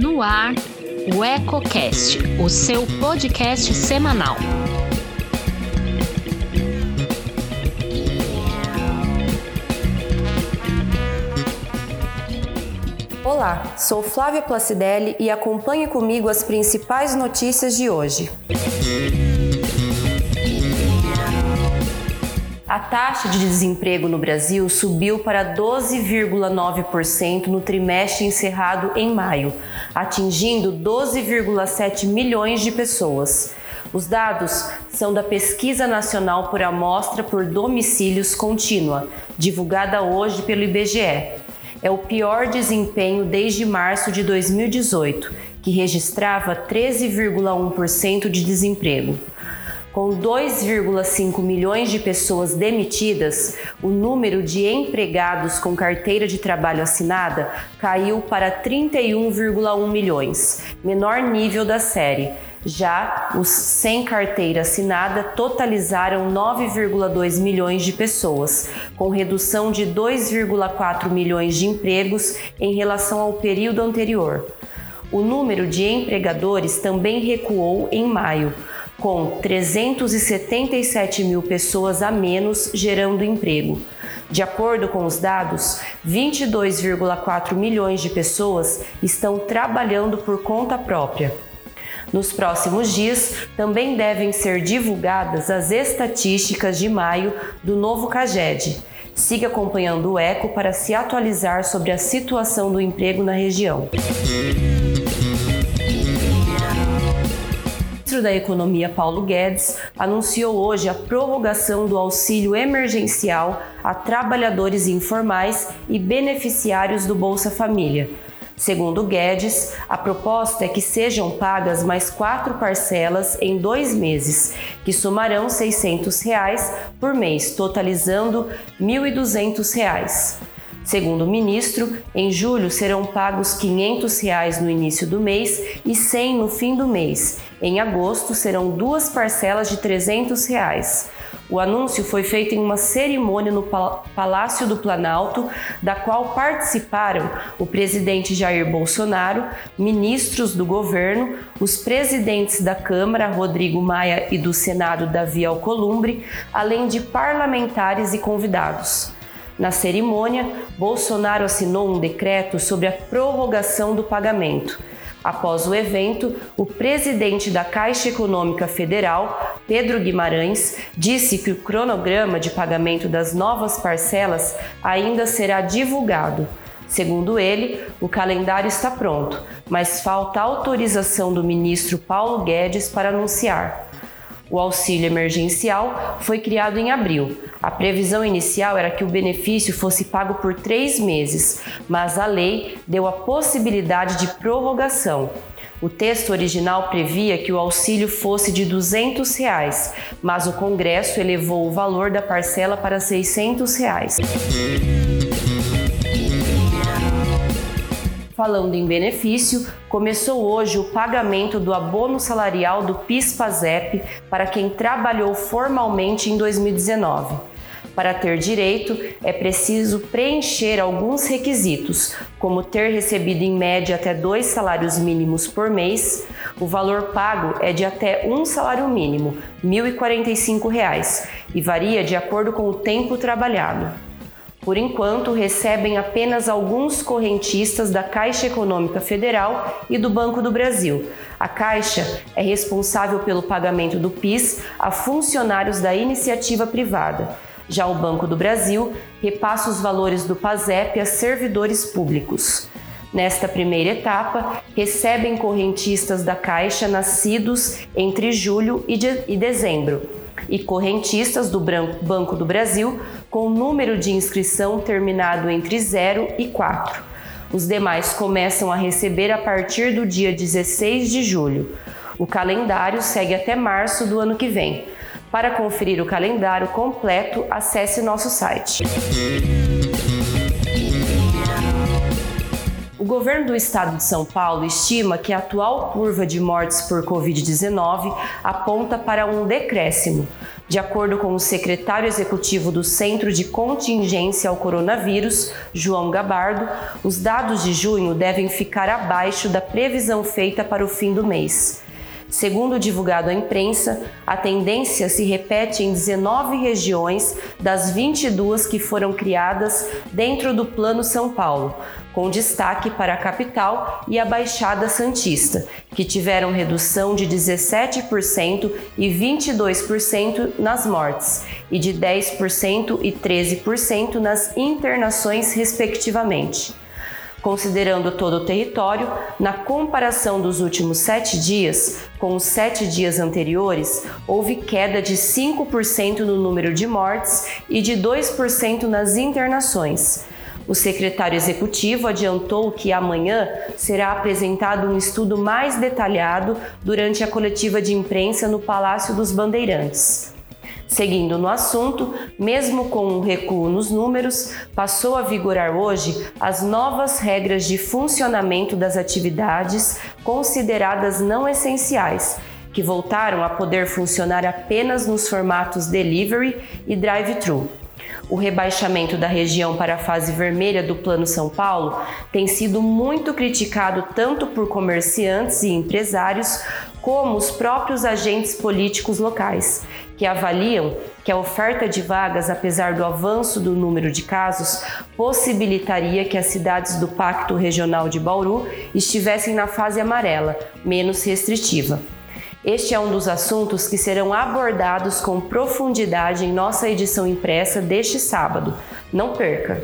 No ar, o EcoCast, o seu podcast semanal. Olá, sou Flávia Placidelli e acompanhe comigo as principais notícias de hoje. A taxa de desemprego no Brasil subiu para 12,9% no trimestre encerrado em maio, atingindo 12,7 milhões de pessoas. Os dados são da Pesquisa Nacional por Amostra por Domicílios Contínua, divulgada hoje pelo IBGE. É o pior desempenho desde março de 2018, que registrava 13,1% de desemprego. Com 2,5 milhões de pessoas demitidas, o número de empregados com carteira de trabalho assinada caiu para 31,1 milhões, menor nível da série. Já os sem carteira assinada totalizaram 9,2 milhões de pessoas, com redução de 2,4 milhões de empregos em relação ao período anterior. O número de empregadores também recuou em maio com 377 mil pessoas a menos gerando emprego. De acordo com os dados, 22,4 milhões de pessoas estão trabalhando por conta própria. Nos próximos dias, também devem ser divulgadas as estatísticas de maio do novo CAGED. Siga acompanhando o ECO para se atualizar sobre a situação do emprego na região. Ministro da Economia Paulo Guedes anunciou hoje a prorrogação do auxílio emergencial a trabalhadores informais e beneficiários do Bolsa Família. Segundo Guedes, a proposta é que sejam pagas mais quatro parcelas em dois meses, que somarão 600 reais por mês, totalizando R$ 1.200. Segundo o ministro, em julho serão pagos 500 reais no início do mês e R$ 100 no fim do mês. Em agosto serão duas parcelas de 300 reais. O anúncio foi feito em uma cerimônia no Palácio do Planalto, da qual participaram o presidente Jair Bolsonaro, ministros do governo, os presidentes da Câmara, Rodrigo Maia, e do Senado, Davi Alcolumbre, além de parlamentares e convidados. Na cerimônia, Bolsonaro assinou um decreto sobre a prorrogação do pagamento. Após o evento, o presidente da Caixa Econômica Federal, Pedro Guimarães, disse que o cronograma de pagamento das novas parcelas ainda será divulgado. Segundo ele, o calendário está pronto, mas falta autorização do ministro Paulo Guedes para anunciar. O auxílio emergencial foi criado em abril. A previsão inicial era que o benefício fosse pago por três meses, mas a lei deu a possibilidade de prorrogação. O texto original previa que o auxílio fosse de 200 reais, mas o Congresso elevou o valor da parcela para 600 reais. Falando em benefício, começou hoje o pagamento do abono salarial do PIS/PASEP para quem trabalhou formalmente em 2019. Para ter direito, é preciso preencher alguns requisitos, como ter recebido em média até dois salários mínimos por mês. O valor pago é de até um salário mínimo, R$ 1.045, e varia de acordo com o tempo trabalhado. Por enquanto, recebem apenas alguns correntistas da Caixa Econômica Federal e do Banco do Brasil. A Caixa é responsável pelo pagamento do PIS a funcionários da iniciativa privada. Já o Banco do Brasil repassa os valores do PASEP a servidores públicos. Nesta primeira etapa, recebem correntistas da Caixa nascidos entre julho e, de dezembro e correntistas do Banco do Brasil com número de inscrição terminado entre 0 e 4. Os demais começam a receber a partir do dia 16 de julho. O calendário segue até março do ano que vem. Para conferir o calendário completo, acesse nosso site. Governo do estado de São Paulo estima que a atual curva de mortes por Covid-19 aponta para um decréscimo. De acordo com o secretário executivo do Centro de Contingência ao Coronavírus, João Gabardo, os dados de junho devem ficar abaixo da previsão feita para o fim do mês. Segundo divulgado à imprensa, a tendência se repete em 19 regiões das 22 que foram criadas dentro do Plano São Paulo, com destaque para a capital e a Baixada Santista, que tiveram redução de 17% e 22% nas mortes e de 10% e 13% nas internações, respectivamente. Considerando todo o território, na comparação dos últimos sete dias com os sete dias anteriores, houve queda de 5% no número de mortes e de 2% nas internações. O secretário executivo adiantou que amanhã será apresentado um estudo mais detalhado durante a coletiva de imprensa no Palácio dos Bandeirantes. Seguindo no assunto, mesmo com um recuo nos números, passou a vigorar hoje as novas regras de funcionamento das atividades consideradas não essenciais, que voltaram a poder funcionar apenas nos formatos delivery e drive-thru. O rebaixamento da região para a fase vermelha do Plano São Paulo tem sido muito criticado tanto por comerciantes e empresários como os próprios agentes políticos locais, que avaliam que a oferta de vagas, apesar do avanço do número de casos, possibilitaria que as cidades do Pacto Regional de Bauru estivessem na fase amarela, menos restritiva. Este é um dos assuntos que serão abordados com profundidade em nossa edição impressa deste sábado. Não perca!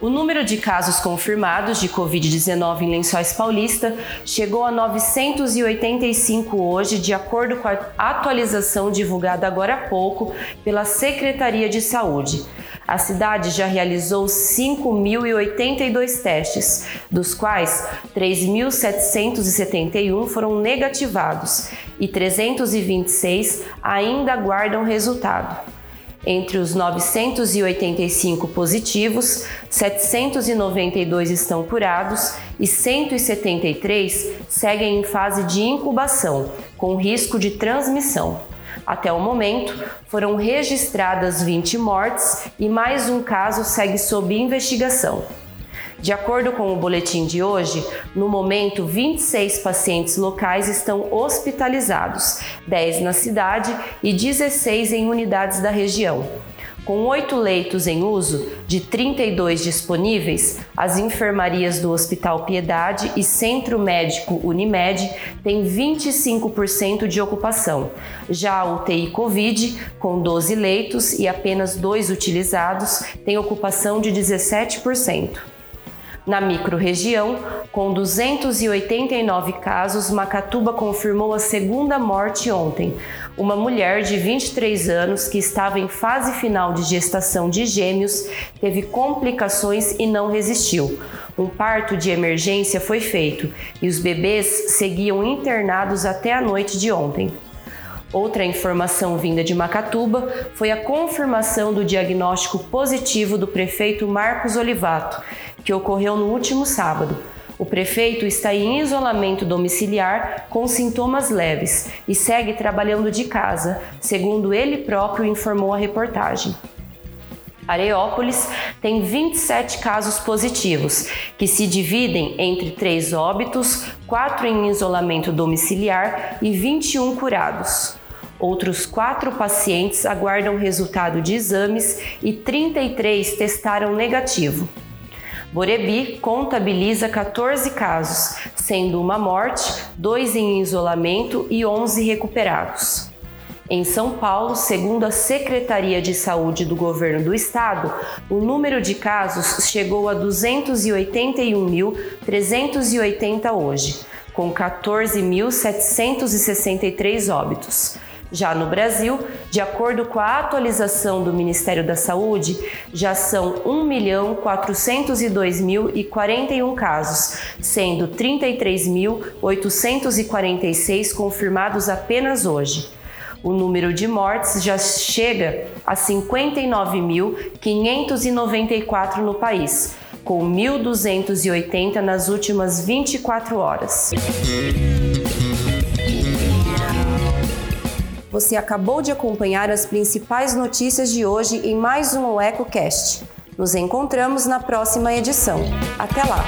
O número de casos confirmados de Covid-19 em Lençóis Paulista chegou a 985 hoje, de acordo com a atualização divulgada agora há pouco pela Secretaria de Saúde. A cidade já realizou 5.082 testes, dos quais 3.771 foram negativados e 326 ainda aguardam resultado. Entre os 985 positivos, 792 estão curados e 173 seguem em fase de incubação, com risco de transmissão. Até o momento, foram registradas 20 mortes e mais um caso segue sob investigação. De acordo com o boletim de hoje, no momento 26 pacientes locais estão hospitalizados, 10 na cidade e 16 em unidades da região. Com oito leitos em uso, de 32 disponíveis, as enfermarias do Hospital Piedade e Centro Médico Unimed têm 25% de ocupação. Já a UTI Covid, com 12 leitos e apenas dois utilizados, tem ocupação de 17%. Na microrregião, com 289 casos, Macatuba confirmou a segunda morte ontem. Uma mulher de 23 anos que estava em fase final de gestação de gêmeos teve complicações e não resistiu. Um parto de emergência foi feito e os bebês seguiam internados até a noite de ontem. Outra informação vinda de Macatuba foi a confirmação do diagnóstico positivo do prefeito Marcos Olivato, que ocorreu no último sábado. O prefeito está em isolamento domiciliar com sintomas leves e segue trabalhando de casa, segundo ele próprio informou a reportagem. Areópolis tem 27 casos positivos, que se dividem entre 3 óbitos, 4 em isolamento domiciliar e 21 curados. Outros quatro pacientes aguardam resultado de exames e 33 testaram negativo. Borebi contabiliza 14 casos, sendo uma morte, dois em isolamento e 11 recuperados. Em São Paulo, segundo a Secretaria de Saúde do Governo do Estado, o número de casos chegou a 281.380 hoje, com 14.763 óbitos. Já no Brasil, de acordo com a atualização do Ministério da Saúde, já são 1.402.041 casos, sendo 33.846 confirmados apenas hoje. O número de mortes já chega a 59.594 no país, com 1.280 nas últimas 24 horas. Você acabou de acompanhar as principais notícias de hoje em mais um EcoCast. Nos encontramos na próxima edição. Até lá!